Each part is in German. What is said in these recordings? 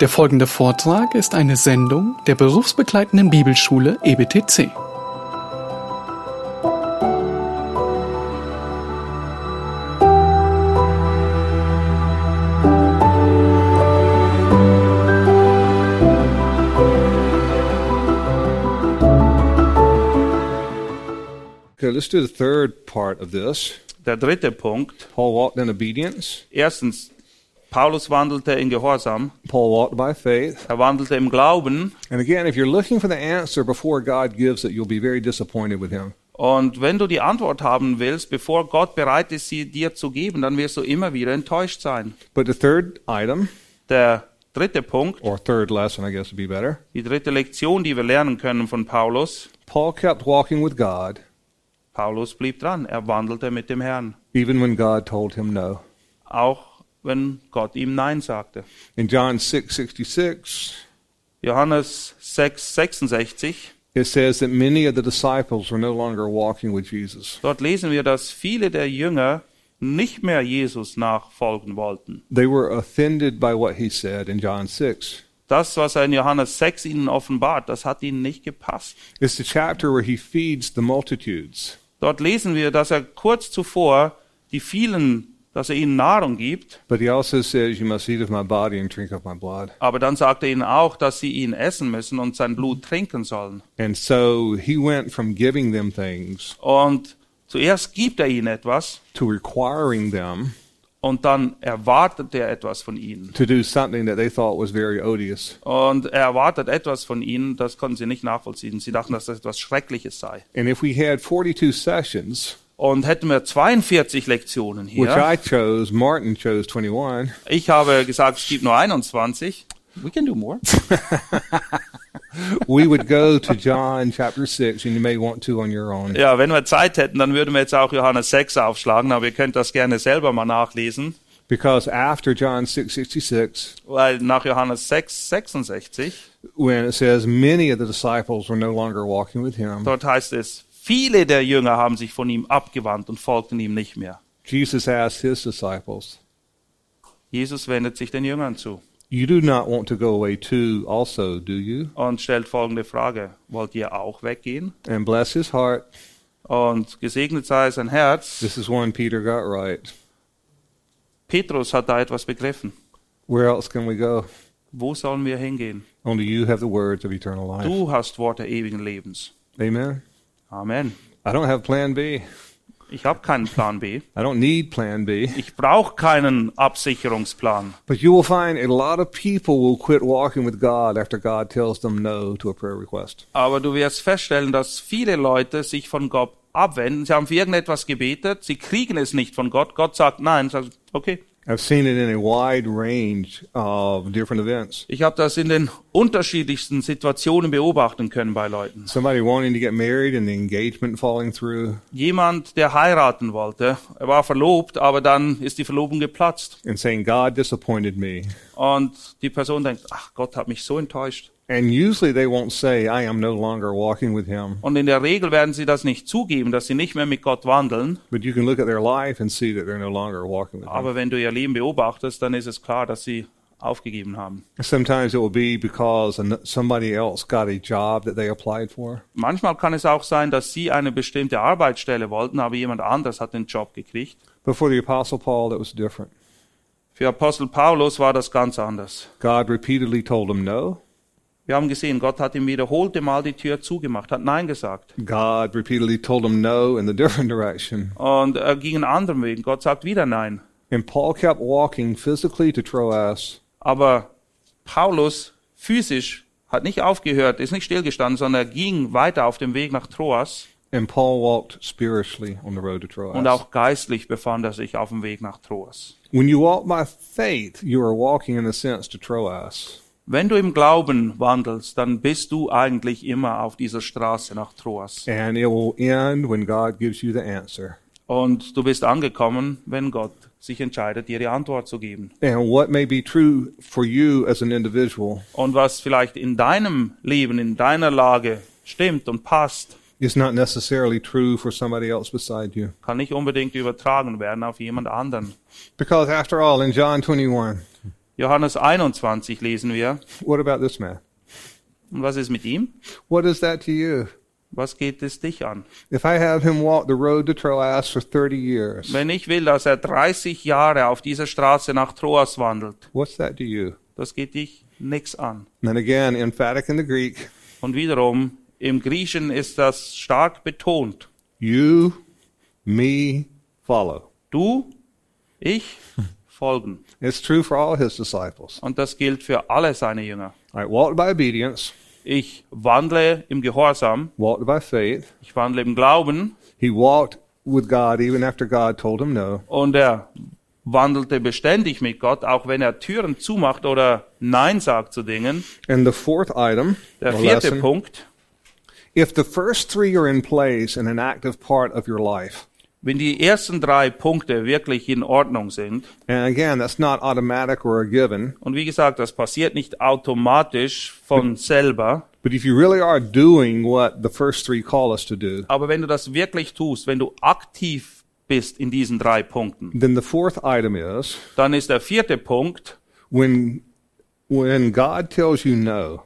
Der folgende Vortrag ist eine Sendung der berufsbegleitenden Bibelschule EBTC. Okay, let's do the third part of this. Der dritte Punkt. Paul walked in obedience. Erstens, Paulus wandelte in Gehorsam. Paul walked by faith. Er wandelte im Glauben. And again, if you're looking for the answer before God gives it, you'll be very disappointed with him. Und wenn du die Antwort haben willst, bevor Gott bereit ist, sie dir zu geben, dann wirst du immer wieder enttäuscht sein. But the third item, Der dritte Punkt, or third lesson, I guess would be better. die dritte Lektion, die wir lernen können von Paulus. Paul kept walking with God Paulus blieb dran. Er wandelte mit dem Herrn. even when God told him no. Auch wenn Gott ihm Nein sagte. In John 6:66, Johannes 6, 66. it says that many of the disciples were no longer walking with Jesus. Dort lesen wir, dass viele der Jünger nicht mehr Jesus nachfolgen wollten. They were offended by what he said in John 6. Das, was er in Johannes 6 ihnen offenbart, das hat ihnen nicht gepasst. It's the chapter where he feeds the multitudes. Dort lesen wir, dass er kurz zuvor die vielen, dass er ihnen Nahrung gibt, But he also says, You must eat of my body and drink of my blood. aber dann sagt er ihnen auch, dass sie ihn essen müssen und sein Blut trinken sollen. And so he went from giving them things Und zuerst gibt er ihnen etwas to requiring them und dann erwartet er etwas von ihnen. to do something that they thought was very odious. Und er erwartet etwas von ihnen, das konnten sie nicht nachvollziehen. Sie dachten, dass das etwas Schreckliches sei. And if we had 42 sessions, Und hätten wir 42 Lektionen which hier, I chose, Martin chose 21, ich habe gesagt, es gibt nur 21. We can do more. we would go to John chapter 6, and you may want to on your own. Ja, wenn wir Zeit hätten, dann würden wir jetzt auch Johannes 6 aufschlagen, aber ihr könnt das gerne selber mal nachlesen, Because after John 6:66, weil nach Johannes 6, 66, when it says many of the disciples were no longer walking with him, dort heißt es, viele der Jünger haben sich von ihm abgewandt und folgten ihm nicht mehr. Jesus asked his disciples, Jesus wendet sich den Jüngern zu You do not want to go away too, also, do you? und stellt folgende Frage, wollt ihr auch weggehen? And bless his heart. Und gesegnet sei sein Herz. This is one Peter got right. Petrus hat da etwas begriffen. Where else can we go? Wo sollen wir hingehen? Only you have the words of eternal life. Du hast Worte ewigen Lebens. Amen. Amen. I don't have plan B. Ich habe keinen Plan B. I don't need plan B. Ich brauche keinen Absicherungsplan. But you will find a lot of people will quit walking with God after God tells them no to a prayer request. Aber du wirst feststellen, dass viele Leute sich von Gott abwenden. Sie haben für irgendetwas gebetet, sie kriegen es nicht von Gott. Gott sagt nein. Sagt, okay. I've seen it in a wide range of different events. Ich habe das in den unterschiedlichsten Situationen beobachten können bei Leuten. Somebody wanting to get married and the engagement falling through, Jemand, der heiraten wollte, er war verlobt, aber dann ist die Verlobung geplatzt. and saying, God disappointed me. Und die Person denkt, ach, Gott hat mich so enttäuscht. And usually they won't say, I am no longer walking with him. Und in der Regel werden sie das nicht zugeben, dass sie nicht mehr mit Gott wandeln. But you can look at their life and see that they're no longer walking with him. Aber wenn du ihr Leben beobachtest, dann ist es klar, dass sie aufgegeben haben. Sometimes it will be because an- somebody else got a job that they applied for. Manchmal kann es auch sein, dass sie eine bestimmte Arbeitsstelle wollten, aber jemand anders hat den Job gekriegt. But for the Apostle Paul, that was different. Für Apostel Paulus war das ganz anders. God repeatedly told him no. Wir haben gesehen, Gott hat ihm wiederholte Mal die Tür zugemacht, hat Nein gesagt. God repeatedly told him no in the different direction. Und er ging einen anderen Weg. Gott sagt wieder Nein. And Paul kept walking physically to Troas, Aber Paulus physisch hat nicht aufgehört, ist nicht stillgestanden, sondern er ging weiter auf dem Weg nach Troas. and Paul walked spiritually on the road to Troas. Und auch geistlich befand er sich auf dem Weg nach Troas. When you walk by faith, you are walking in a sense to Troas. Wenn du im Glauben wandelst, dann bist du eigentlich immer auf dieser Straße nach Troas. And it will end when God gives you the answer. Und du bist angekommen, wenn Gott sich entscheidet, dir die Antwort zu geben. And what may be true for you as an individual Und was vielleicht in deinem Leben, in deiner Lage stimmt und passt, is not necessarily true for somebody else beside you. kann nicht unbedingt übertragen werden auf jemand anderen. Because after all, in John 21, Johannes 21 lesen wir. What about this man? Und was ist mit ihm? What is that to you? Was geht es dich an? If I have him walk the road to Troas for 30 years, Wenn ich will, dass er 30 Jahre auf dieser Straße nach Troas wandelt, what's that to you? das geht dich nix an. And again, emphatic in the Greek, Und wiederum, im Griechen ist das stark betont. you, me, follow. Du, ich, folgen. It's true for all his disciples. Und das gilt für alle seine Jünger. Right, walked by obedience, Ich wandle im Gehorsam, walked by faith. ich wandle im Glauben He walked with God even after God told him no. und er wandelte beständig mit Gott, auch wenn er Türen zumacht oder Nein sagt zu Dingen. And the fourth item, Der vierte lesson, Punkt, if the first three are in place in an active part of your life, wenn die ersten drei Punkte wirklich in Ordnung sind, and again, that's not automatic or a given, und wie gesagt, das passiert nicht automatisch von selber, but if you really are doing what the first three call us to do, aber wenn du das wirklich tust, wenn du aktiv bist in diesen drei Punkten, then the fourth item is dann ist der vierte Punkt, when when God tells you no,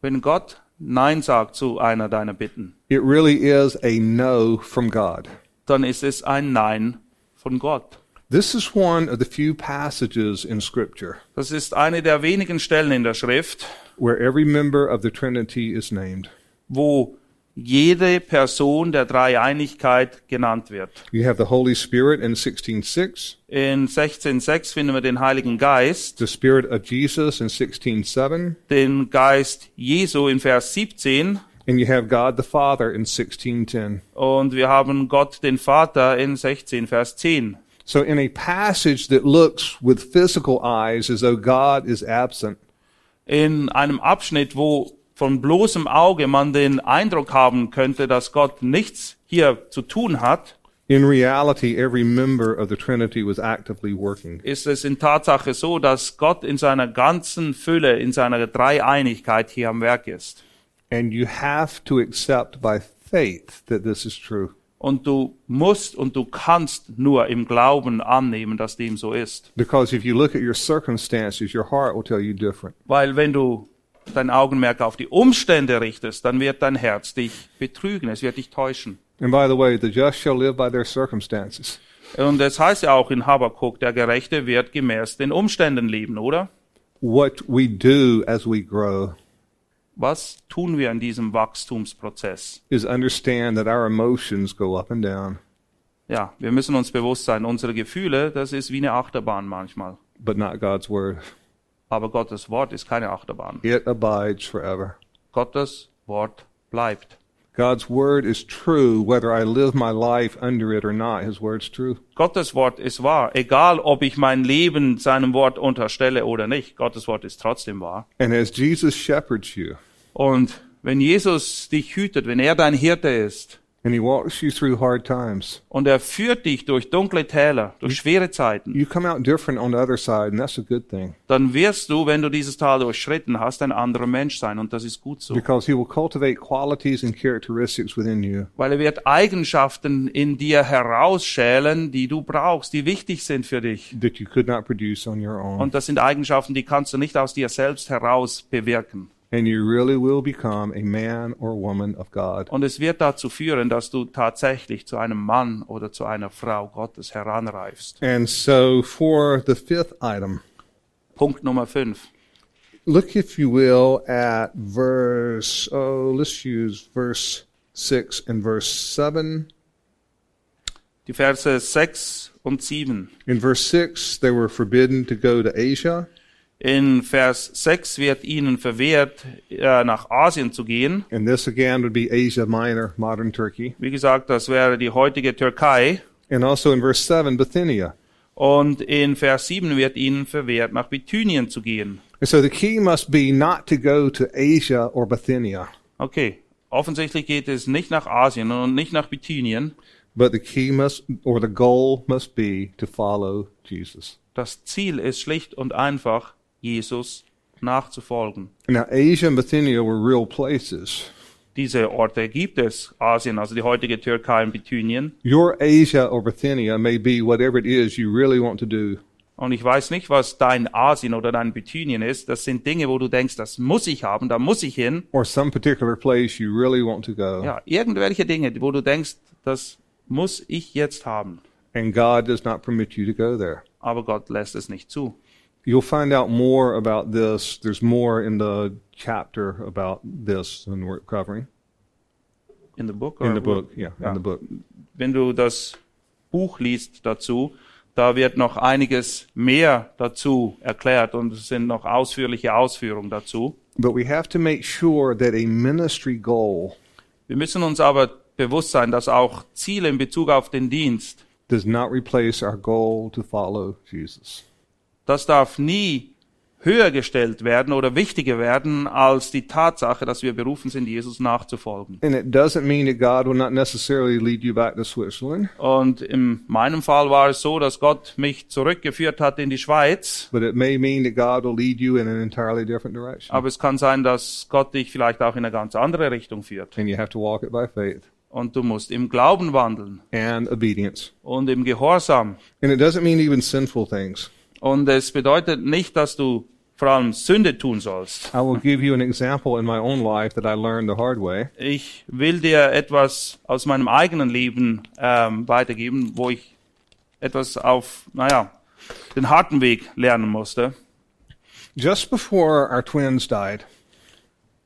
wenn Gott Nein sagt zu einer deiner Bitten, it really is a no from God. Dann ist es ein Nein von Gott. This is one of the few passages in Scripture Das ist eine der wenigen Stellen in der Schrift, where every member of the Trinity is named. wo jede Person der Dreieinigkeit genannt wird. You have the Holy Spirit in 16:6, In 16.6 finden wir den Heiligen Geist, the Spirit of Jesus in 16:7, den Geist Jesu in Vers 17 and you have God the Father in 16:10. und wir haben Gott den Vater in 16 Vers 10. So in a passage that looks with physical eyes as though God is absent, In einem Abschnitt, wo von bloßem Auge man den Eindruck haben könnte, dass Gott nichts hier zu tun hat, in reality every member of the Trinity was actively working. ist es in Tatsache so, dass Gott in seiner ganzen Fülle, in seiner Dreieinigkeit hier am Werk ist. And you have to accept by faith that this is true. Und du musst und du kannst nur im Glauben annehmen, dass dem so ist. Because if you look at your circumstances, your heart will tell you different. Weil wenn du dein Augenmerk auf die Umstände richtest, dann wird dein Herz dich betrügen, es wird dich täuschen. And by the way, the just shall live by their circumstances. Und es heißt ja auch in Habakkuk, der Gerechte wird gemäß den Umständen leben, oder? What we do as we grow Was tun wir in diesem Wachstumsprozess? is understand that our emotions go up and down, Ja, wir müssen uns bewusst sein, unsere Gefühle, das ist wie eine Achterbahn manchmal. but not God's word. Aber Gottes Wort ist keine Achterbahn. It abides forever. Gottes Wort bleibt. God's word is true whether I live my life under it or not. His word's true. Gottes Wort ist wahr, egal ob ich mein Leben seinem Wort unterstelle oder nicht. Gottes Wort ist trotzdem wahr. And as Jesus shepherds you Und wenn Jesus dich hütet, wenn er dein Hirte ist and he walks you through hard times, und er führt dich durch dunkle Täler, durch schwere Zeiten, you come out different on the other side, and that's a good thing dann wirst du, wenn du dieses Tal durchschritten hast, ein anderer Mensch sein und das ist gut so. because he will cultivate qualities and characteristics within you Weil er wird Eigenschaften in dir herausschälen, die du brauchst, die wichtig sind für dich. that you could not produce on your own. Und das sind Eigenschaften, die kannst du nicht aus dir selbst heraus bewirken. And you really will become a man or woman of God. Und es wird dazu führen, dass du tatsächlich zu einem Mann oder zu einer Frau Gottes heranreifst. And so for the fifth item, Punkt Nummer 5. look if you will at verse, oh, let's use verse 6 and verse 7. Die Verse 6 und 7. In verse 6, they were forbidden to go to Asia. In Vers 6 wird ihnen verwehrt, äh, nach Asien zu gehen. And this again would be Asia Minor, modern Turkey. Wie gesagt, das wäre die heutige Türkei. And also in verse 7, Bithynia. Und in Vers 7 wird ihnen verwehrt, nach Bithynien zu gehen. And so the key must be not to go to Asia or Bithynia, Okay, offensichtlich geht es nicht nach Asien und nicht nach Bithynien. but the key must, or the goal must be to follow Jesus. Das Ziel ist schlicht und einfach, Jesus nachzufolgen. Now, Asia and Bithynia were real places. Diese Orte gibt es, Asien, also die heutige Türkei und Bithynien. Your Asia or Bithynia may be whatever it is you really want to do. Und ich weiß nicht, was dein Asien oder dein Bithynien ist. Das sind Dinge, wo du denkst, das muss ich haben, da muss ich hin. or some particular place you really want to go. Ja, irgendwelche Dinge, wo du denkst, das muss ich jetzt haben. And God does not permit you to go there. Aber Gott lässt es nicht zu. You'll find out more about this. There's more in the chapter about this than we're covering. In the book? In the book, yeah, Ja. in ah. the book. Wenn du das Buch liest dazu, da wird noch einiges mehr dazu erklärt und es sind noch ausführliche Ausführungen dazu. But we have to make sure that a ministry goal Wir müssen uns aber bewusst sein, dass auch Ziele in Bezug auf den Dienst, does not replace our goal to follow Jesus. Das darf nie höher gestellt werden oder wichtiger werden als die Tatsache, dass wir berufen sind, Jesus nachzufolgen. Und in meinem Fall war es so, dass Gott mich zurückgeführt hat in die Schweiz. Aber es kann sein, dass Gott dich vielleicht auch in eine ganz andere Richtung führt. And you have to walk it by faith Und du musst im Glauben wandeln and obedience. und im Gehorsam. And it doesn't mean even sinful things. Und es bedeutet nicht, dass du vor allem Sünde tun sollst. I will give you an example in my own life that I learned the hard way. Ich will dir etwas aus meinem eigenen Leben ähm, weitergeben, wo ich etwas auf, naja, den harten Weg lernen musste. Just before our twins died,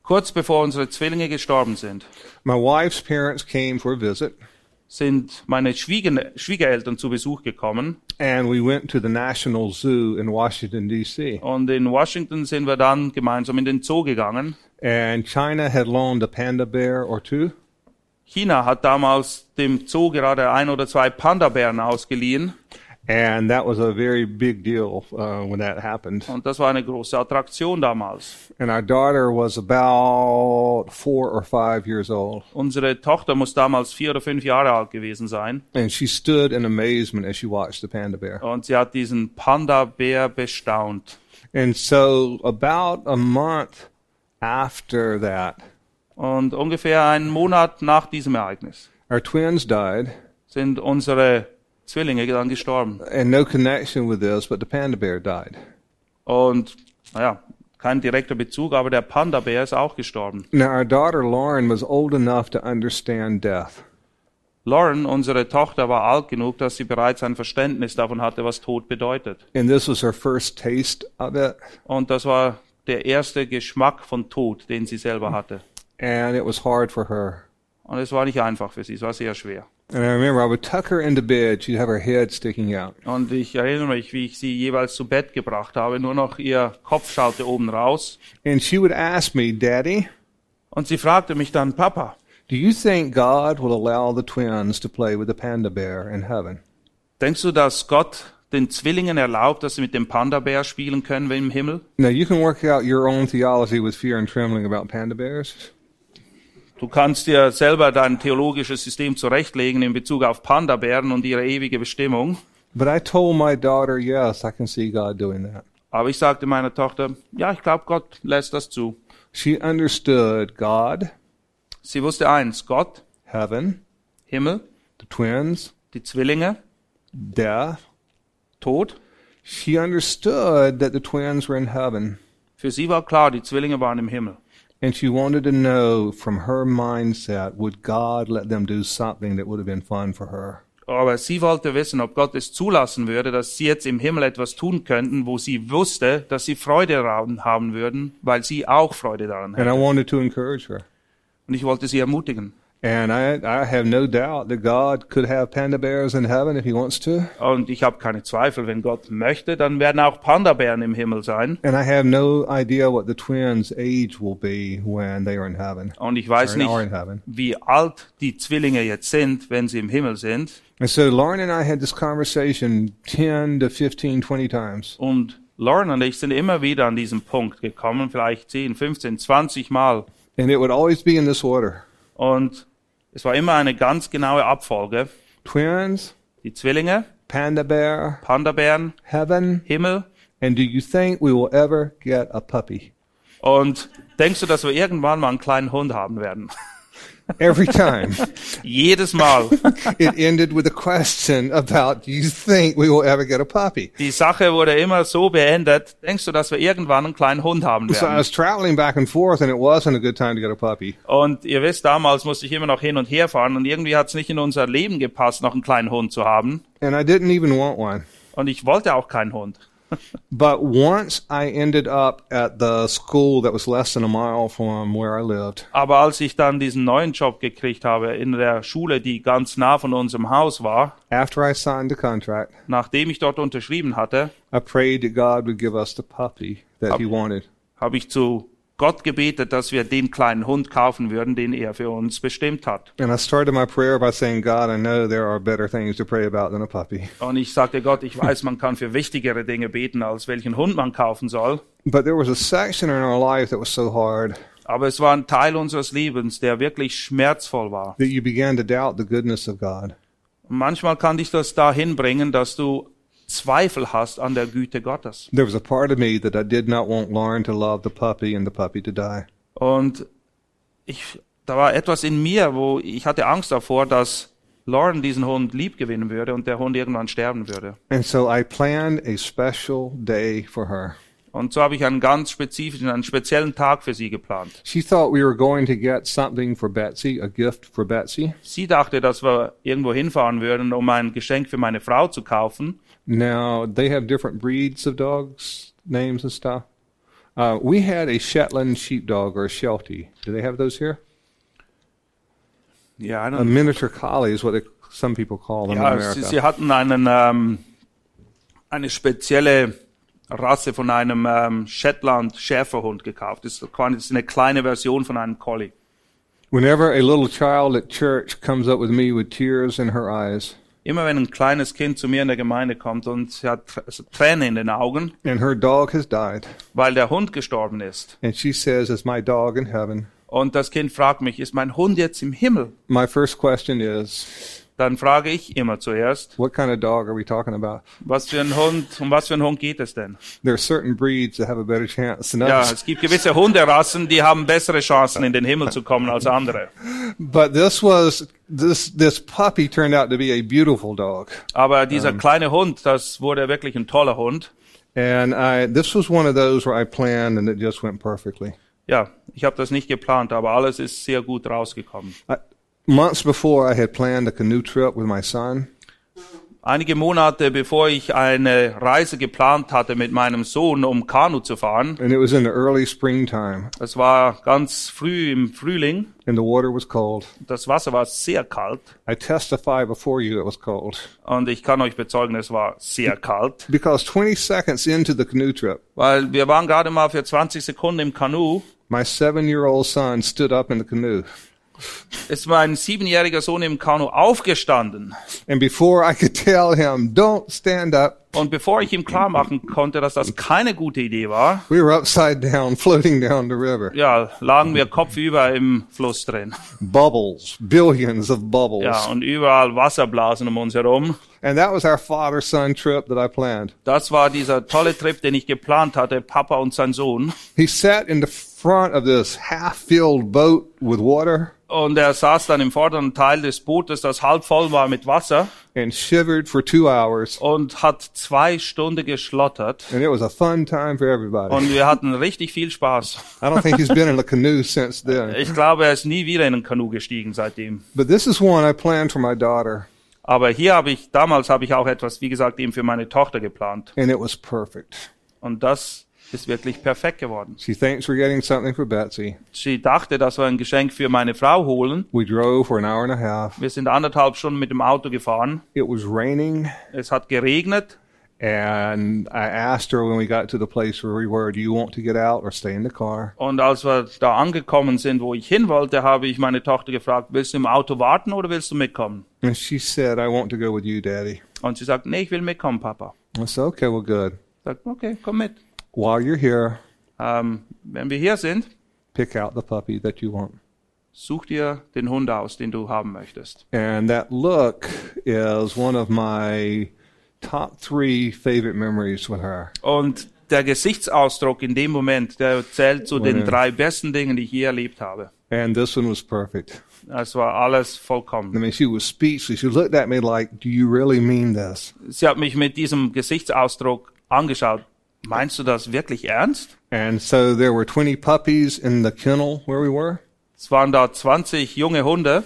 Kurz bevor unsere Zwillinge gestorben sind, my wife's parents came for a visit, sind meine Schwieger Schwiegereltern zu Besuch gekommen. and we went to the National Zoo in Washington, D.C. Und in Washington sind wir dann gemeinsam in den Zoo gegangen. And China had loaned a panda bear or two, China hat damals dem Zoo gerade ein oder zwei Panda-Bären ausgeliehen. And that was a very big deal uh, when that happened. Und das war eine große Attraktion damals. And our daughter was about four or five years old, Unsere Tochter muss damals vier oder fünf Jahre alt gewesen sein. and she stood in amazement as she watched the panda bear. Und sie hat diesen Panda-Bär bestaunt. And so, about a month after that, Und ungefähr einen Monat nach diesem Ereignis our twins died, sind unsere Zwillinge dann gestorben. and no connection with this, but the panda bear died. Und, naja, kein direkter Bezug, aber der Panda-Bär ist auch gestorben. Now, our daughter Lauren was old enough to understand death. Lauren, unsere Tochter, war alt genug, dass sie bereits ein Verständnis davon hatte, was Tod bedeutet. And this was her first taste of it. Und das war der erste Geschmack von Tod, den sie selber hatte. And it was hard for her. Und es war nicht einfach für sie, es war sehr schwer. And I remember I would tuck her into bed. She'd have her head sticking out. Und ich erinnere mich, wie ich sie jeweils zu Bett gebracht habe, nur noch ihr Kopf schaute oben raus. And she would ask me, Daddy, Und sie fragte mich dann, Papa, do you think God will allow the twins to play with the panda bear in heaven? denkst du, dass Gott den Zwillingen erlaubt, dass sie mit dem Panda-Bär spielen können im Himmel? Now, you can work out your own theology with fear and trembling about panda bears. Du kannst dir selber dein theologisches System zurechtlegen in Bezug auf Panda-Bären und ihre ewige Bestimmung. But I told my daughter, yes, I can see God doing that. Aber ich sagte meiner Tochter, ja, ich glaube, Gott lässt das zu. She understood God, Sie wusste eins, Gott, heaven, Himmel, the twins, die Zwillinge, death. Tod. She understood that the twins were in heaven. Für sie war klar, die Zwillinge waren im Himmel. And she wanted to know from her mindset, would God let them do something that would have been fun for her? Aber sie wollte wissen, ob Gott es zulassen würde, dass sie jetzt im Himmel etwas tun könnten, wo sie wusste, dass sie Freude daran haben würden, weil sie auch Freude daran And I hätten. wanted to encourage her. Und ich wollte sie ermutigen. And I, I have no doubt that God could have panda bears in heaven if he wants to. Und ich habe keine Zweifel, wenn Gott möchte, dann werden auch Panda-Bären im Himmel sein. And I have no idea what the twins' age will be when they are in heaven. Und ich weiß nicht, wie alt die Zwillinge jetzt sind, wenn sie im Himmel sind. And so Lauren and I had this conversation 10 to 15, 20 times. Und Lauren und ich sind immer wieder an diesen Punkt gekommen, vielleicht 10, 15, 20 Mal. And it would always be in this order. Und es war immer eine ganz genaue Abfolge. Twins, Die Zwillinge, panda bear, Panda-Bären, heaven, Himmel. and do you think we will ever get a puppy? Und denkst du, dass wir irgendwann mal einen kleinen Hund haben werden? Every time. Jedes Mal. it ended with a question about, do you think we will ever get a puppy? Die Sache wurde immer so beendet. Denkst du, dass wir irgendwann einen kleinen Hund haben So I werden? was traveling back and forth and it wasn't a good time to get a puppy. Und ihr wisst, damals musste ich immer noch hin und her fahren und irgendwie hat es nicht in unser Leben gepasst, noch einen kleinen Hund zu haben. And I didn't even want one. Und ich wollte auch keinen Hund. But once I ended up at the school that was less than a mile from where I lived, Aber als ich dann diesen neuen Job gekriegt habe in der Schule, die ganz nah von unserem Haus war, after I signed the contract, nachdem ich dort unterschrieben hatte, I prayed that God would give us the puppy that He wanted. habe ich zu Gott gebetet, dass wir den kleinen Hund kaufen würden, den er für uns bestimmt hat. And I started my prayer by saying, God, I know there are better things to pray about than a puppy. Und ich sagte Gott, ich weiß, man kann für wichtigere Dinge beten, als welchen Hund man kaufen soll. But there was a section in our life that was so hard Aber es war ein Teil unseres Lebens, der wirklich schmerzvoll war. that you began to doubt the goodness of God. Und manchmal kann dich das dahin bringen, dass du Zweifel hast an der Güte Gottes. There was a part of me that I did not want Lauren to love the puppy and the puppy to die. Und ich, da war etwas in mir, wo ich hatte Angst davor, dass Lauren diesen Hund lieb gewinnen würde und der Hund irgendwann sterben würde. And so I planned a special day for her. Und so habe ich einen ganz spezifischen, einen speziellen Tag für sie geplant. She thought we were going to get something for Betsy, a gift for Betsy. Sie dachte, dass wir irgendwo hinfahren würden, um ein Geschenk für meine Frau zu kaufen. Now, they have different breeds of dogs, names and stuff. Uh, we had a Shetland sheepdog or a Sheltie. Do they have those here? Ja, A miniature collie is what they, some people call them in America. sie, sie hatten einen, ähm, eine spezielle Rasse von einem ähm, Shetland Schäferhund gekauft. Das ist quasi eine kleine Version von einem Collie. Whenever a little child at church comes up with me with tears in her eyes Immer wenn ein kleines Kind zu mir in der Gemeinde kommt und sie hat Tr- Tränen in den Augen, and her dog has died, weil der Hund gestorben ist, and she says, Is my dog in heaven? und das Kind fragt mich, ist mein Hund jetzt im Himmel? My first question is, Dann frage ich immer zuerst, What kind of dog are we talking about? was für ein Hund, um was für ein Hund geht es denn? There are certain breeds that have a better chance than Ja, others. es gibt gewisse Hunderassen, die haben bessere Chancen, in den Himmel zu kommen als andere. But this was this this puppy turned out to be a beautiful dog. Aber dieser kleine Hund, das wurde wirklich ein toller Hund. And I this was one of those where I planned and it just went perfectly. Ja, ich habe das nicht geplant, aber alles ist sehr gut rausgekommen. I, months before I had planned a canoe trip with my son. Einige Monate bevor ich eine Reise geplant hatte mit meinem Sohn, um Kanu zu fahren, and it was in the early springtime. Das war ganz früh im Frühling, and the water was cold. das Wasser war sehr kalt. I testify before you it was cold. und ich kann euch bezeugen, es war sehr kalt, Because 20 seconds into the canoe trip, weil wir waren gerade mal für 20 Sekunden im Kanu, my 7-year-old son stood up in the canoe. Ist mein siebenjähriger Sohn im Kanu aufgestanden And before I could tell him, "Don't stand up," und bevor ich ihm klar machen konnte, dass das keine gute Idee war, we were upside down floating down the river. ja, lagen wir kopfüber im Fluss drin. Bubbles, billions of bubbles. Ja, und überall Wasserblasen um uns herum. And that was our father-son trip that I planned. Das war dieser tolle Trip, den ich geplant hatte, Papa und sein Sohn. He sat in the front of this half-filled boat with water Und er saß dann im vorderen Teil des Bootes, das halb voll war mit Wasser and shivered for two hours. und hat zwei Stunden geschlottert. And it was a fun time for everybody. Und wir hatten richtig viel Spaß. I don't think he's been in a canoe since then. Ich glaube, er ist nie wieder in ein Kanu gestiegen seitdem. But this is one I planned for my daughter, Aber hier habe ich, damals habe ich auch etwas, wie gesagt, eben für meine Tochter geplant. and it was perfect. Und das ist wirklich perfekt geworden. She thinks we're getting something for Betsy. Sie dachte, dass wir ein Geschenk für meine Frau holen. We drove for an hour and a half. Wir sind anderthalb Stunden mit dem Auto gefahren. It was raining, Es hat geregnet. and I asked her when we got to the place where we were, "Do you want to get out or stay in the car?" Und als wir da angekommen sind, wo ich hin wollte, habe ich meine Tochter gefragt, willst du im Auto warten oder willst du mitkommen? And she said, "I want to go with you, Daddy." Und sie sagt, nee, ich will mitkommen, Papa. I said, "Okay, well, good. Ich sag, okay, komm mit. While you're here, Ähm, wenn wir hier sind, pick out the puppy that you want." such dir den Hund aus, den du haben möchtest. And that look is one of my top three favorite memories with her. Und der Gesichtsausdruck in dem Moment, der zählt zu den drei besten Dingen, die ich je erlebt habe. And this one was perfect. Es war alles I vollkommen. mean, she was speechless. She looked at me like, Do you really mean this? Sie hat mich mit diesem Gesichtsausdruck angeschaut. Meinst du das wirklich ernst? And so there were 20 puppies in the kennel where we were. Es waren da 20 junge Hunde.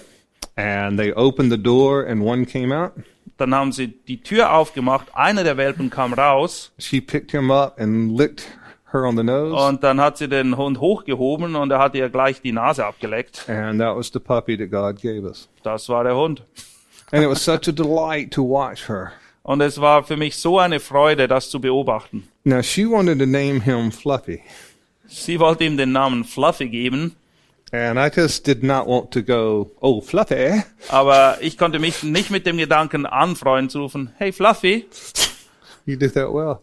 And they opened the door and one came out. Dann haben sie die Tür aufgemacht. Einer der Welpen kam raus She picked him up and licked her on the nose. und dann hat sie den Hund hochgehoben und er hat ihr gleich die Nase abgeleckt. And that was the puppy that God gave us. Das war der Hund. And it was such a delight to watch her. Und es war für mich so eine Freude, das zu beobachten. Now, she wanted to name him Fluffy. Sie wollte ihm den Namen Fluffy geben, And I just did not want to go, oh, Fluffy. aber ich konnte mich nicht mit dem Gedanken anfreunden zu rufen, hey Fluffy. You did that well.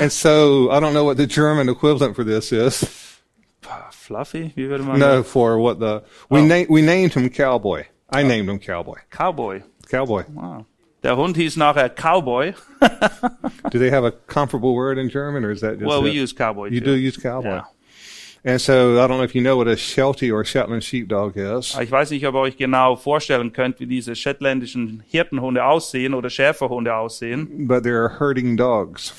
and so I don't know what the German equivalent for this is. Fluffy? Wie würde man No, for what the we Oh. na- we named him Cowboy. I named him Cowboy. Cowboy. Cowboy. Ah. Der Hund hieß nachher Cowboy. Do they have a comparable word in German, or is that just well, we use Cowboy. you too. do use Cowboy? Ja. And so I don't know if you know what a Sheltie or Shetland sheepdog is. Ich weiß nicht, ob ihr euch genau vorstellen könnt, wie diese shetländischen Hirtenhunde aussehen oder Schäferhunde aussehen. but they're herding dogs.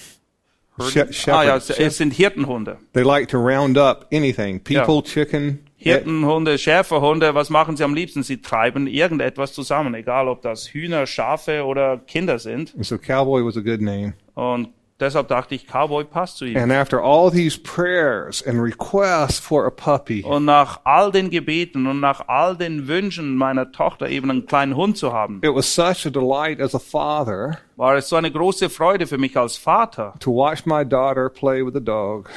She- ah ja, shepherds. es, es sind Hirtenhunde. They like to round up anything, people, chicken. Hirtenhunde, Schäferhunde, was machen sie am liebsten? Sie treiben irgendetwas zusammen, egal ob das Hühner, Schafe oder Kinder sind. And so Cowboy was a good name. Und deshalb dachte ich, Cowboy passt zu ihm. And after all these prayers and requests for a puppy, Und nach all den Gebeten und nach all den Wünschen meiner Tochter eben einen kleinen Hund zu haben, it was such a delight as a father war es so eine große Freude für mich als Vater, to watch my daughter play with a dog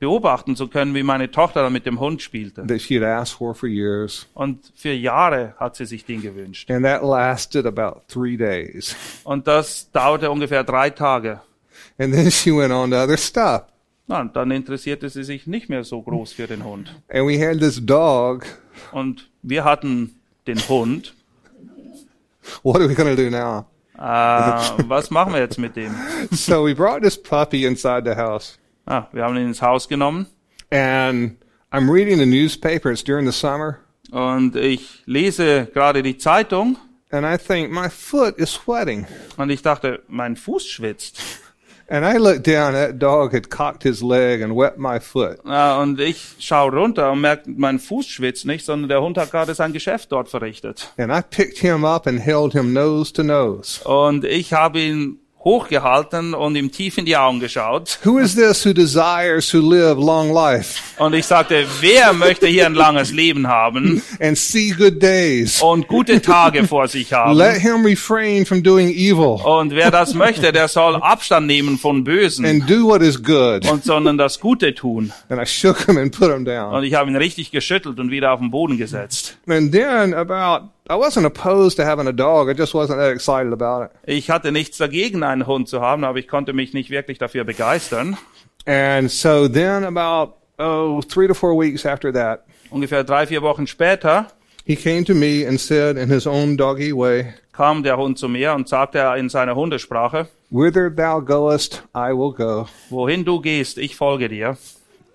beobachten zu können, wie meine Tochter dann mit dem Hund spielte. that she had asked for for years. Und für Jahre hat sie sich den gewünscht. And that lasted about three days. Und das dauerte ungefähr drei Tage. And then she went on to other stuff. Na, und dann interessierte sie sich nicht mehr so groß für den Hund. And we had this dog. Und wir hatten den Hund. What are we to do now? Äh, was machen wir jetzt mit dem? so we brought this puppy inside the house. Ah, wir haben ihn ins Haus genommen And I'm reading the newspaper. It's during the summer. und ich lese gerade die Zeitung And I think, my foot is sweating. und ich dachte, mein Fuß schwitzt. And I looked down, that dog had cocked his leg and wet my foot. Ja, und ich schaue runter und merke, mein Fuß schwitzt nicht, sondern der Hund hat gerade sein Geschäft dort verrichtet. And I picked him up and held him nose to nose. Und ich habe ihn hochgehalten und ihm tief in die Augen geschaut. Who is this who desires to live long life Und ich sagte, wer möchte hier ein langes Leben haben and see good days? und gute Tage vor sich haben? Let him refrain from doing evil Und wer das möchte, der soll Abstand nehmen von Bösen and do what is good. und sondern das Gute tun. And I shook him and put him down. Und ich habe ihn richtig geschüttelt und wieder auf den Boden gesetzt. And then about, I wasn't opposed to having a dog. I just wasn't that excited about it. Ich hatte nichts dagegen, einen Hund zu haben, aber ich konnte mich nicht wirklich dafür begeistern. And so then about, oh, three to four weeks after that, Ungefähr drei, vier Wochen später he came to me and said in his own doggy way, kam der Hund zu mir und sagte in seiner Hundesprache, Whither thou goest, I will go. wohin du gehst, ich folge dir.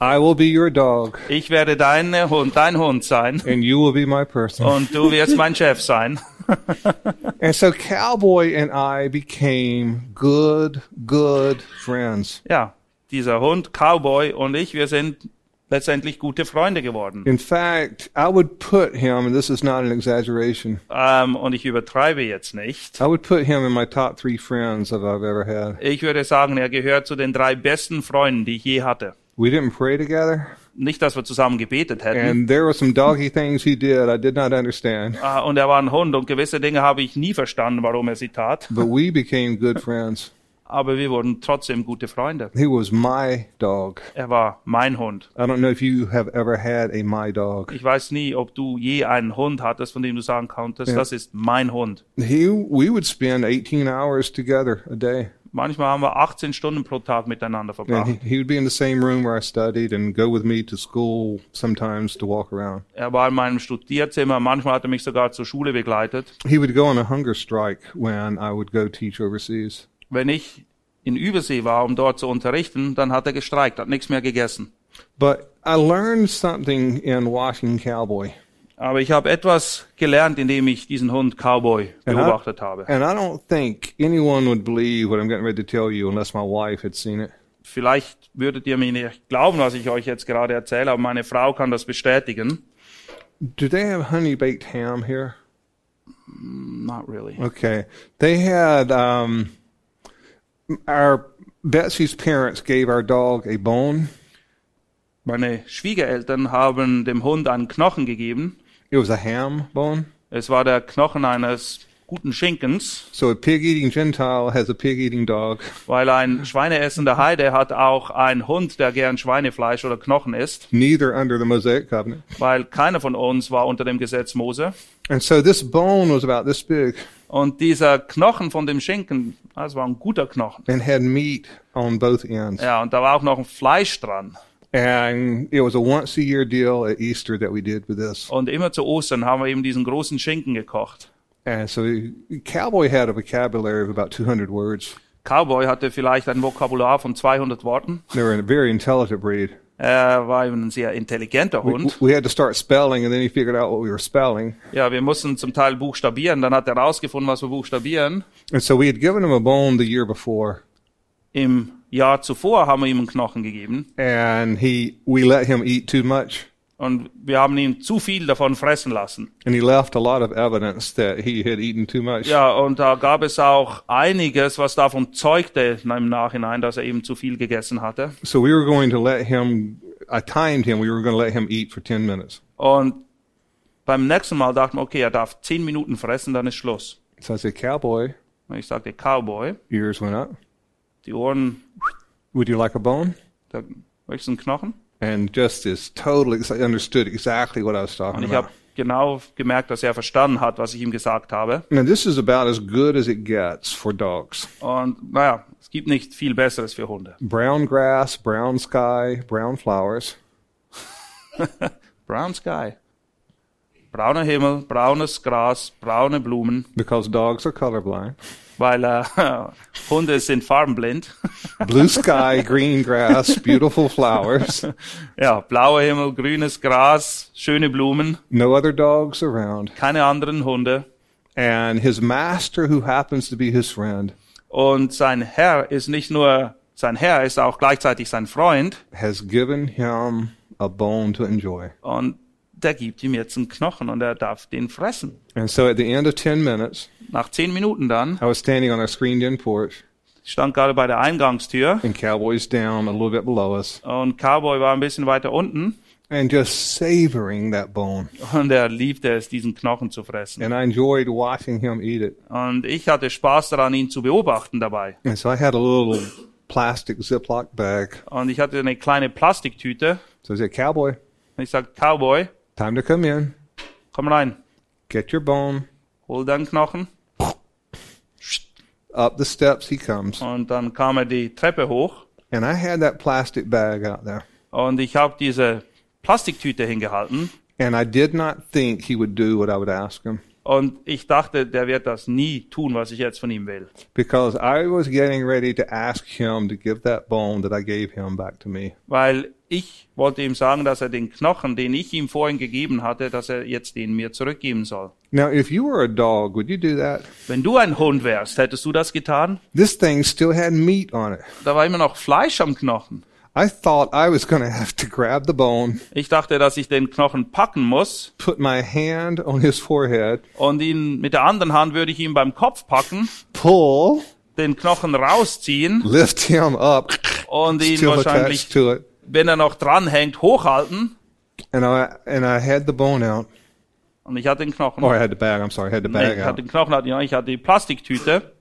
I will be your dog, Ich werde dein Hund, dein Hund sein and you will be my person. und du wirst mein Chef sein. And so Cowboy and I became good, good friends. Ja, dieser Hund, Cowboy und ich, wir sind letztendlich gute Freunde geworden. In fact, I would put him, and this is not an exaggeration, Ähm, und ich übertreibe jetzt nicht. I would put him in my top three friends that I've ever had. Ich würde sagen, er gehört zu den drei besten Freunden, die ich je hatte. We didn't pray together, Nicht, dass wir zusammen gebetet hätten. and there were some doggy things he did I did not understand, Ah, und er war ein Hund und gewisse Dinge habe ich nie verstanden, warum er sie tat. but we became good friends. Aber wir wurden trotzdem gute Freunde. He was my dog. Er war mein Hund. I don't know if you have ever had a my dog. Ich weiß nie, ob du je einen Hund hattest, von dem du sagen konntest, Ja. das ist mein Hund. He, we would spend 18 hours together a day. Manchmal haben wir 18 Stunden pro Tag miteinander And verbracht. he, he would be in the same room where I studied and go with me to school sometimes to walk around. Er war in meinem Studierzimmer, manchmal hat er mich sogar zur Schule begleitet. He would go on a hunger strike when I would go teach overseas. Wenn ich in Übersee war, um dort zu unterrichten, dann hat er gestreikt, hat nichts mehr gegessen. But I learned something in watching Cowboy. Aber ich habe etwas gelernt, indem ich diesen Hund Cowboy beobachtet habe. and I don't think anyone would believe what I'm getting ready to tell you unless my wife had seen it. Vielleicht würdet ihr mir nicht glauben, was ich euch jetzt gerade erzähle, aber meine Frau kann das bestätigen. Do they have honey baked ham here? Not really. Okay. They had um our Betsy's parents gave our dog a bone. Meine Schwiegereltern haben dem Hund einen Knochen gegeben. It was a ham bone. Es war der Knochen eines guten Schinkens, So a pig eating Gentile has a pig eating dog. weil ein schweineessender Heide hat auch einen Hund, der gern Schweinefleisch oder Knochen isst, Neither under the Mosaic covenant. weil keiner von uns war unter dem Gesetz Mose. And so this bone was about this big Und dieser Knochen von dem Schinken, das war ein guter Knochen. and had meat on both ends. Ja, und da war auch noch ein Fleisch dran. And it was a once a year deal at Easter that we did with this. Und immer zu Ostern haben wir eben diesen großen Schinken gekocht. And so Cowboy had a vocabulary of about 200 words. Cowboy hatte vielleicht ein Vokabular von 200 Worten. They were a very intelligent breed. Er war eben ein sehr intelligenter We, Hund. we had to start spelling, and then he figured out what we were spelling. Ja, wir mussten zum Teil buchstabieren. Dann hat er rausgefunden, was wir buchstabieren. And so we had given him a bone the year before, Im Jahr zuvor haben wir ihm einen Knochen gegeben. and he we let him eat too much, Und wir haben ihn zu viel davon fressen lassen. and he left a lot of evidence that he had eaten too much. Ja, und da gab es auch einiges, was davon zeugte im Nachhinein, dass er eben zu viel gegessen hatte. So we were going to let him. I timed him. We were going to let him eat for 10 minutes. Und beim nächsten Mal dachten wir, okay, er darf zehn Minuten fressen, dann ist Schluss. So I said, "Cowboy." Und ich sagte, Cowboy, Ears went up. die Ohren, Would you like a bone? da möchtest du einen Knochen? And just as totally understood exactly what I was Und talking ich habe genau gemerkt, dass er verstanden hat, was ich ihm gesagt habe. Now this is about as good as it gets for dogs. Und naja, es gibt nicht viel Besseres für Hunde. Brown grass, brown sky, brown flowers. Brown Sky. Brauner Himmel, braunes Gras, braune Blumen, Because dogs are colorblind. weil äh, Hunde sind farbenblind. Blue sky, green grass, beautiful flowers. ja, blauer Himmel, grünes Gras, schöne Blumen, No other dogs around. keine anderen Hunde. And his master, who happens to be his friend, Und sein Herr ist nicht nur sein Herr, ist auch gleichzeitig sein Freund. has given him a bone to enjoy. Und der gibt ihm jetzt einen Knochen und er darf den fressen. And so at the end of 10 minutes, Nach zehn Minuten dann, I was standing on our screened in porch, ich stand gerade bei der Eingangstür and Cowboy's down a little bit below us, und Cowboy war ein bisschen weiter unten and just savoring that bone. und er liebte es, diesen Knochen zu fressen. And I enjoyed watching him eat it. Und ich hatte Spaß daran, ihn zu beobachten dabei. And so I had a little plastic Ziploc bag. Und ich hatte eine kleine Plastiktüte. So I said, Cowboy, Und ich sagte, Cowboy, time to come in. komm rein, Get your bone. hol deinen Knochen. Up the steps he comes. Und dann kam er die Treppe hoch And I had that plastic bag out there. und ich habe diese Plastiktüte hingehalten. And I did not think he would do what I would ask him. Und ich dachte, der wird das nie tun, was ich jetzt von ihm will. Because I was getting ready to ask him to give that bone that I gave him back to me. Weil ich wollte ihm sagen, dass er den Knochen, den ich ihm vorhin gegeben hatte, dass er jetzt den mir zurückgeben soll. Now, if you were a dog, would you do that? Wenn du ein Hund wärst, hättest du das getan? This thing still had meat on it. Da war immer noch Fleisch am Knochen. I thought I was going to have to grab the bone, Ich dachte, dass ich den Knochen packen muss put my hand on his forehead, und ihn mit der anderen Hand würde ich ihn beim Kopf packen, pull, den Knochen rausziehen lift him up, und ihn still wahrscheinlich, wenn er noch dranhängt, hochhalten. And I and I had the bone out. Und ich hatte den Knochen. Or I had the bag. I'm sorry, I had the Nee, bag ich hatte den Knochen, ja, ich hatte die Plastiktüte.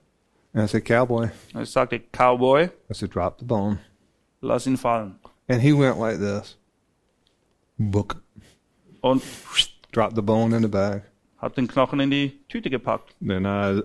And I said, "Cowboy." Und ich sagte, Cowboy, I said, "Drop the bone." Lass ihn fallen. And he went like this. Book. Und Dropped the bone in the bag. hat den Knochen in die Tüte gepackt. Then I,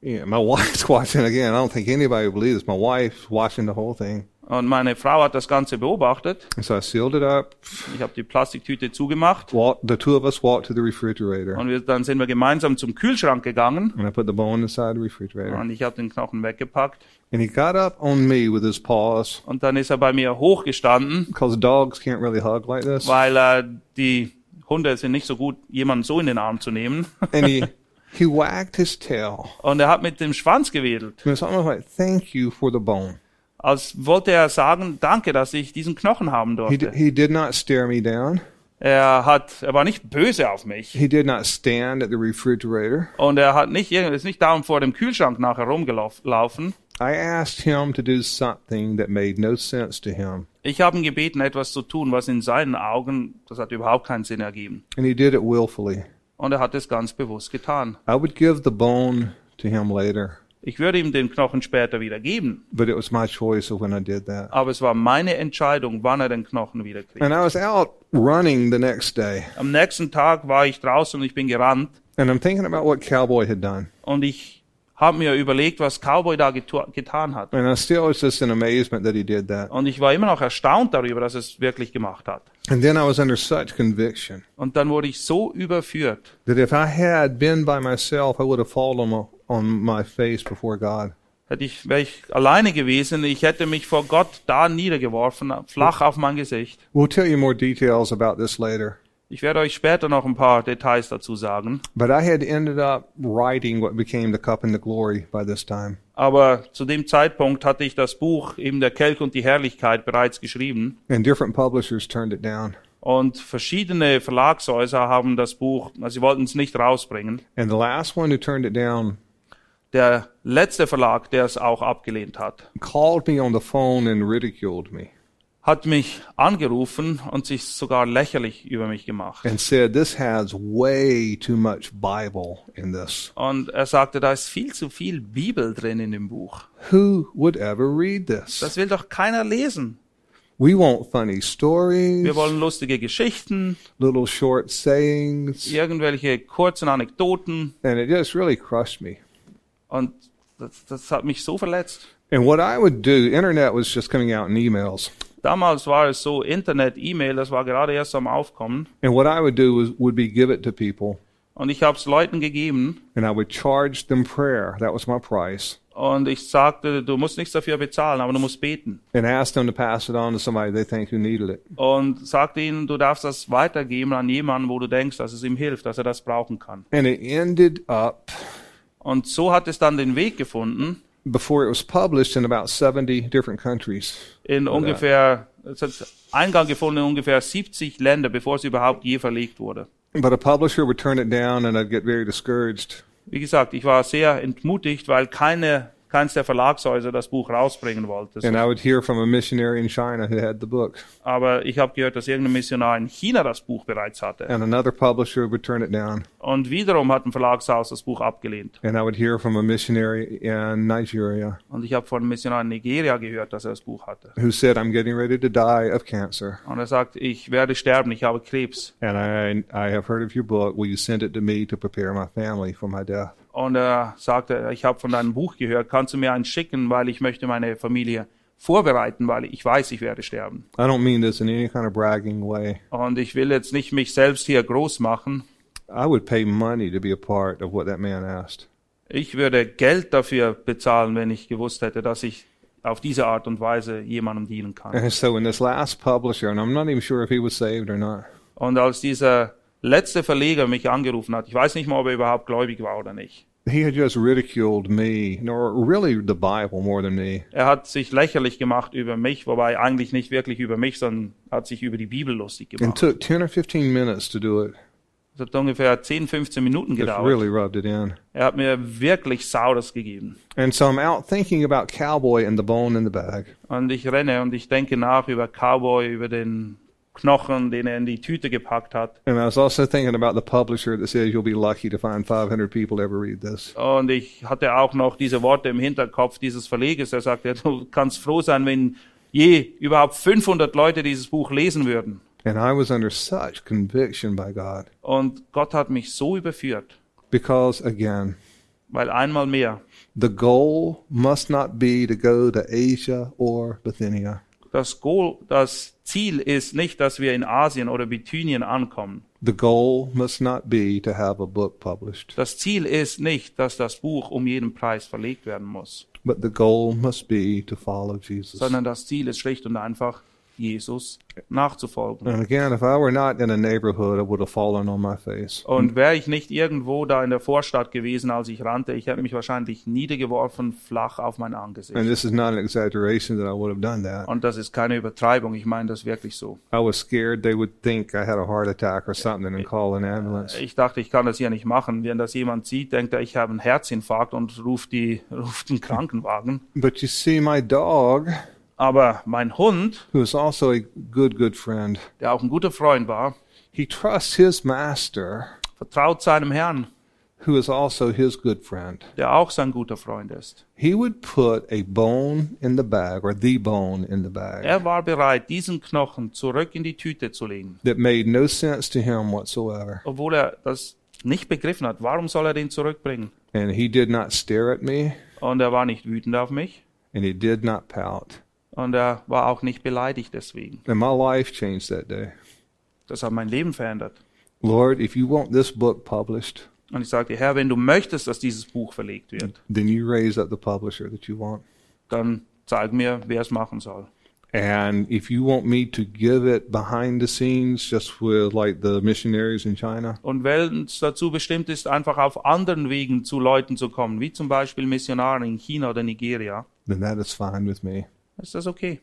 yeah, my wife's watching again. I don't think anybody would believe this. My wife's watching the whole thing. Und meine Frau hat das Ganze beobachtet. And so I sealed it up. Ich habe die Plastiktüte zugemacht. Walked, the two of us walked to the refrigerator. Und wir, dann sind wir gemeinsam zum Kühlschrank gegangen. And I put the bone inside the refrigerator. Und ich habe den Knochen weggepackt. And he got up on me with his paws Und dann ist er bei mir hochgestanden, because dogs can't really hug like this. weil äh, die Hunde sind nicht so gut, jemanden so in den Arm zu nehmen. And he, he wagged his tail. Und er hat mit dem Schwanz gewedelt. And it's almost like, thank you for the bone. Als wollte er sagen, danke, dass ich diesen Knochen haben He, durfte. he did not stare me down. Er hat, er war nicht böse auf mich. He did not stand at the refrigerator. Und er hat nicht, ist nicht dauernd vor dem Kühlschrank nachher rumgelaufen. I asked him to do something that made no sense to him. Ich habe ihn gebeten, etwas zu tun, was in seinen Augen, das hat überhaupt keinen Sinn ergeben. And he did it willfully. Und er hat es ganz bewusst getan. I would give the bone to him later, Ich würde ihm den Knochen später wieder geben. but it was my choice of when I did that. Aber es war meine Entscheidung, wann er den Knochen wieder kriegt. And I was out running the next day, Am nächsten Tag war ich draußen und ich bin gerannt. and I'm thinking about what Cowboy had done. Und ich habe mir überlegt, was Cowboy da getan hat. And I still was just in amazement that he did that. Und ich war immer noch erstaunt darüber, dass er es wirklich gemacht hat. And then I was under such conviction Und dann wurde ich so überführt, that if I had been by myself, I would have fallen on- on my face before God. hätte ich, wäre ich alleine gewesen, ich hätte mich vor Gott da niedergeworfen, flach auf mein Gesicht. We'll tell you more details about this later. Ich werde euch später noch ein paar Details dazu sagen. But I had ended up writing what became the Cup and the Glory by this time. Aber zu dem Zeitpunkt hatte ich das Buch eben der Kelch und die Herrlichkeit bereits geschrieben. And different publishers turned it down. Und verschiedene Verlagshäuser haben das Buch, also sie wollten es nicht rausbringen. And the last one who turned it down Der letzte Verlag, der es auch abgelehnt hat, called me on the phone and ridiculed me hat mich angerufen und sich sogar lächerlich über mich gemacht. and said, This has way too much Bible in this. Und er sagte, da ist viel zu viel Bibel drin in dem Buch. Who would ever read this? Das will doch keiner lesen. We want funny stories, Wir wollen lustige Geschichten, little short sayings, irgendwelche kurzen Anekdoten. and it just really crushed me. Und das, das hat mich so verletzt. And what I would do, internet was just coming out in emails. Damals war es so Internet, E-Mail, das war gerade erst am Aufkommen. And what I would do was would be give it to people, Und ich habe es Leuten gegeben and I would charge them prayer. That was my price. und ich sagte, du musst nichts dafür bezahlen, aber du musst beten. And ask them to pass it on to somebody they think who needed it. Und sagte ihnen, du darfst das weitergeben an jemanden, wo du denkst, dass es ihm hilft, dass er das brauchen kann. And it ended up Und so hat es dann den Weg gefunden, before it was published in about 70 different countries. in ungefähr, es hat Eingang gefunden in ungefähr 70 Länder, bevor es überhaupt je verlegt wurde. But a publisher would turn it down and I'd get very discouraged. Wie gesagt, ich war sehr entmutigt, weil keine, keins der Verlagshäuser das Buch rausbringen wollte. And I would hear from a missionary in China who had the book. Aber ich habe gehört, dass irgendein Missionar in China das Buch bereits hatte. And another publisher would turn it down. Und wiederum hat ein Verlagshaus das Buch abgelehnt. And I would hear from a missionary in Nigeria Und ich habe von einem Missionar in Nigeria gehört, dass er das Buch hatte. who said, I'm getting ready to die of cancer. Und er sagt, ich werde sterben, ich habe Krebs. And I, I have heard of your book. Will you send it to me to prepare my family for my death? Und er sagte, ich habe von deinem Buch gehört, kannst du mir eins schicken, weil ich möchte meine Familie vorbereiten, weil ich weiß, ich werde sterben. I don't mean this in any kind of bragging way. Und ich will jetzt nicht mich selbst hier groß machen. I would pay money to be a part of what that man asked. Ich würde Geld dafür bezahlen, wenn ich gewusst hätte, dass ich auf diese Art und Weise jemandem dienen kann. And so when this last publisher, and I'm not even sure if he was saved or not, Und als dieser letzte Verleger mich angerufen hat, ich weiß nicht mal, ob er überhaupt gläubig war oder nicht. he had just ridiculed me, nor really the Bible more than me. Er hat sich lächerlich gemacht über mich, wobei eigentlich nicht wirklich über mich, sondern hat sich über die Bibel lustig And gemacht. took 10 or 15 minutes to do it. Es hat ungefähr 10, 15 Minuten gedauert. really rubbed it in. Er hat mir wirklich Saures gegeben. And so I'm out thinking about Cowboy and the bone in the bag. Und ich renne und ich denke nach über Cowboy, über den Knochen, den er in die Tüte gepackt hat. And I was also thinking about the publisher that says you'll be lucky to find 500 people ever read this. Und ich hatte auch noch diese Worte im Hinterkopf dieses Verlegers, der sagte, du kannst froh sein, wenn je überhaupt 500 Leute dieses Buch lesen würden. And I was under such conviction by God Und Gott hat mich so überführt, because, again, weil einmal mehr the goal must not be to go to Asia or Bithynia. Das, Goal, das Ziel ist nicht, dass wir in Asien oder Bithynien ankommen. The goal must not be to have a book published, Das Ziel ist nicht, dass das Buch um jeden Preis verlegt werden muss, but the goal must be to follow Jesus. sondern das Ziel ist schlicht und einfach, Jesus nachzufolgen. And again, if I were not in a neighborhood, I would have fallen on my face. Und wäre ich nicht irgendwo da in der Vorstadt gewesen, als ich rannte, ich hätte mich wahrscheinlich niedergeworfen, flach auf mein And Angesicht. this is not an exaggeration that I would have done that. Und das ist keine Übertreibung, ich meine das wirklich so. I was scared they would think I had a heart attack or something and call an ambulance. Ich dachte, ich kann das hier nicht machen. Wenn das jemand sieht, denkt er, ich habe einen Herzinfarkt und ruft, die, ruft einen Krankenwagen. But you see, my dog, Aber mein Hund, who is also a good, good friend, der auch ein guter Freund war, he trusts his master, vertraut seinem Herrn, who is also his good friend. der auch sein guter Freund ist. He would put a bone in the bag, or the bone in the bag, Er war bereit, diesen Knochen zurück in die Tüte zu legen, that made no sense to him whatsoever. obwohl er das nicht begriffen hat. Warum soll er den zurückbringen? And he did not stare at me, Und er war nicht wütend auf mich and he did not pout. Und er war auch nicht beleidigt deswegen. And my life changed that day. Das hat mein Leben verändert. Lord, if you want this book published, Und ich sagte, Herr, wenn du möchtest, dass dieses Buch verlegt wird, then you raise up the publisher that you want. dann zeig mir, wer es machen soll. And if you want me to give it behind the scenes, just with like the missionaries in China, Und wenn es dazu bestimmt ist, einfach auf anderen Wegen zu Leuten zu kommen, wie zum Beispiel Missionare in China oder Nigeria, then that is fine with me. Ist das okay.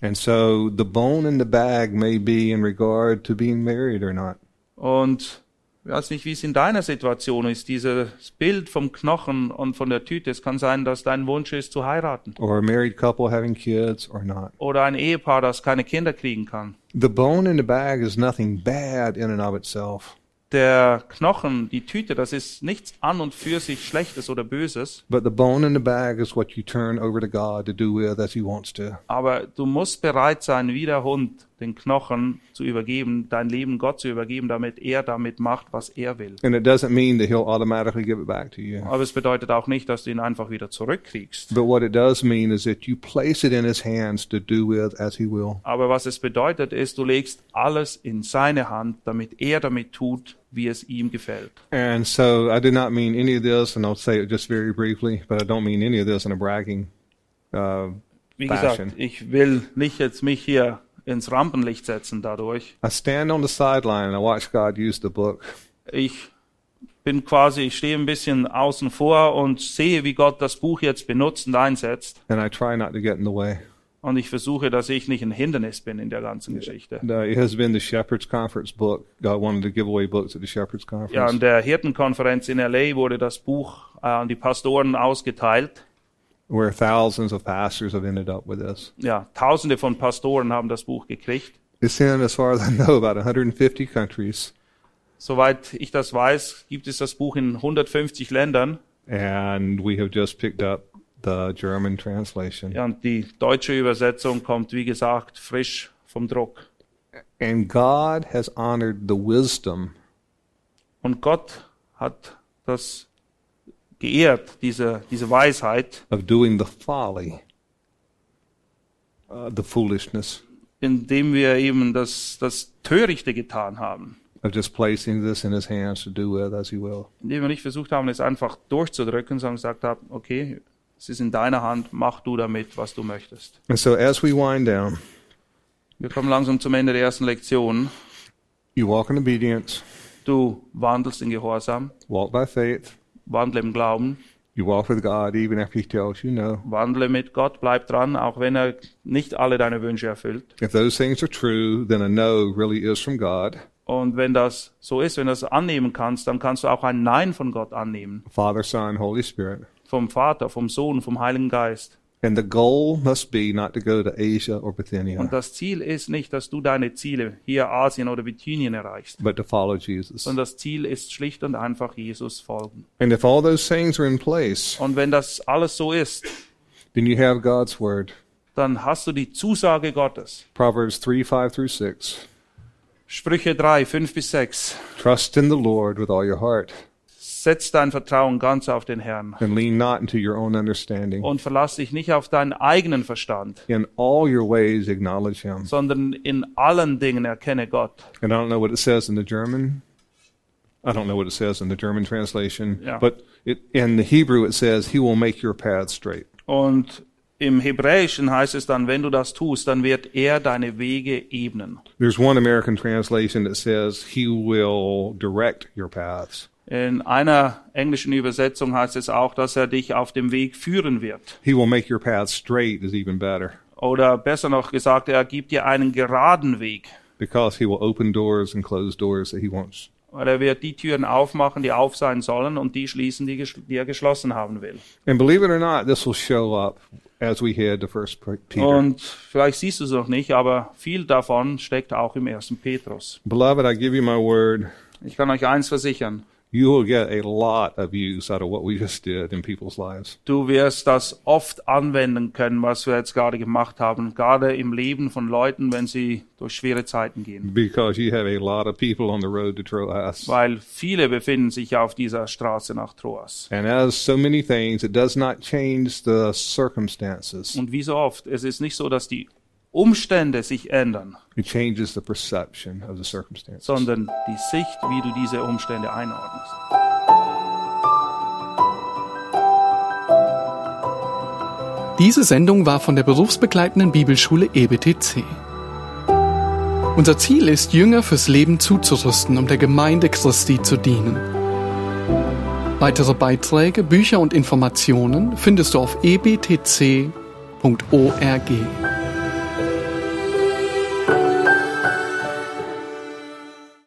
And so the bone in the bag may be in regard to being married or not. Und ich weiß nicht, wie es in deiner Situation ist, dieses Bild vom Knochen und von der Tüte. Es kann sein, dass dein Wunsch ist, zu heiraten. Or a married couple having kids or not. Oder ein Ehepaar, das keine Kinder kriegen kann. The bone in the bag is nothing bad in and of itself. Der Knochen, die Tüte, das ist nichts an und für sich Schlechtes oder Böses. But the bone in the bag is what you turn over to God to do with as He wants to. Aber du musst bereit sein, wie der Hund, den Knochen zu übergeben, dein Leben Gott zu übergeben, damit er damit macht, was er will. And it doesn't mean that He'll automatically give it back to you. Aber es bedeutet auch nicht, dass du ihn einfach wieder zurückkriegst. Will. Aber was es bedeutet, ist, du legst alles in seine Hand, damit er damit tut, wie es ihm gefällt. And so I did not mean any of this, and I'll say it just very briefly, but I don't mean any of this in a bragging uh, Wie Fashion. gesagt, ich will nicht jetzt mich hier ins Rampenlicht setzen dadurch. I stand on the sideline and I watch God use the book. Ich bin quasi, ich stehe ein bisschen außen vor und sehe, wie Gott das Buch jetzt benutzt und einsetzt. And I try not to get in the way. Und ich versuche, dass ich nicht ein Hindernis bin in der ganzen Geschichte. Uh, it has been the Shepherd's Conference book. God wanted to give away books at the Shepherd's Conference. Ja, an der Hirtenkonferenz in LA wurde das Buch äh, an die Pastoren ausgeteilt. where thousands of pastors have ended up with this. Ja, tausende von Pastoren haben das Buch gekriegt. It's in, as far as I know, about 150 countries. Soweit ich das weiß, gibt es das Buch in 150 Ländern. And we have just picked up the German translation. Ja, und die deutsche Übersetzung kommt, wie gesagt, frisch vom Druck. And God has honored the wisdom Und Gott hat das geehrt, diese, diese Weisheit, of doing the folly, uh, the foolishness indem wir eben das, das Törichte getan haben. of just placing this in his hands to do with as he will. Indem wir nicht versucht haben, es einfach durchzudrücken, sondern gesagt haben, okay, es ist in deiner Hand, mach du damit, was du möchtest. And so as we wind down, Wir kommen langsam zum Ende der ersten Lektion. you walk in obedience, Du wandelst in Gehorsam, walk by faith, wandle im Glauben, you walk with God even after he tells you no. wandle mit Gott, bleib dran, auch wenn er nicht alle deine Wünsche erfüllt. If those things are true, then a no really is from God. Und wenn das so ist, wenn du das annehmen kannst, dann kannst du auch ein Nein von Gott annehmen. Father, Son, Holy Spirit. Vom Vater, vom Sohn, vom Heiligen Geist. And the goal must be not to go to Asia or Bithynia, Und das Ziel ist nicht, dass du deine Ziele hier Asien oder Bithynien erreichst, but to follow Jesus. sondern das Ziel ist schlicht und einfach Jesus folgen. And if all those things are in place, Und wenn das alles so ist, then you have God's word. dann hast du die Zusage Gottes. Proverbs 3 5 through 6. Sprüche 3, 5 bis 6. Trust in the Lord with all your heart. Setz dein Vertrauen ganz auf den Herrn and lean not into your own understanding. und verlass dich nicht auf deinen eigenen Verstand, In all your ways, acknowledge Him. sondern in allen Dingen erkenne Gott. And I don't know what it says in the German. I don't know what it says in the German translation, Yeah. but it, in the Hebrew it says, He will make your path straight. Und im Hebräischen heißt es dann, wenn du das tust, dann wird er deine Wege ebnen. There's one American translation that says, He will direct your paths. In einer englischen Übersetzung heißt es auch, dass er dich auf dem Weg führen wird. He will make your path straight is even better Oder besser noch gesagt, er gibt dir einen geraden Weg. because He will open doors and close doors that He wants. Weil er wird die Türen aufmachen, die auf sein sollen, und die schließen, die, die er geschlossen haben will. And believe it or not, this will show up as we head to First Peter. Und vielleicht siehst du es noch nicht, aber viel davon steckt auch im ersten Petrus. Beloved, I give you my word. Ich kann euch eins versichern. You will get a lot of use out of what we just did in people's lives. Du wirst das oft anwenden können, was wir jetzt gerade gemacht haben, gerade im Leben von Leuten, wenn sie durch schwere Zeiten gehen. Because you have a lot of people on the road to Troas. Weil viele befinden sich auf dieser Straße nach Troas. And as so many things, it does not change the circumstances. Und wie so oft, es ist nicht so, dass die Umstände sich ändern, It changes the perception of the circumstances. sondern die Sicht, wie du diese Umstände einordnest. Diese Sendung war von der berufsbegleitenden Bibelschule EBTC. Unser Ziel ist, Jünger fürs Leben zuzurüsten, um der Gemeinde Christi zu dienen. Weitere Beiträge, Bücher und Informationen findest du auf ebtc.org.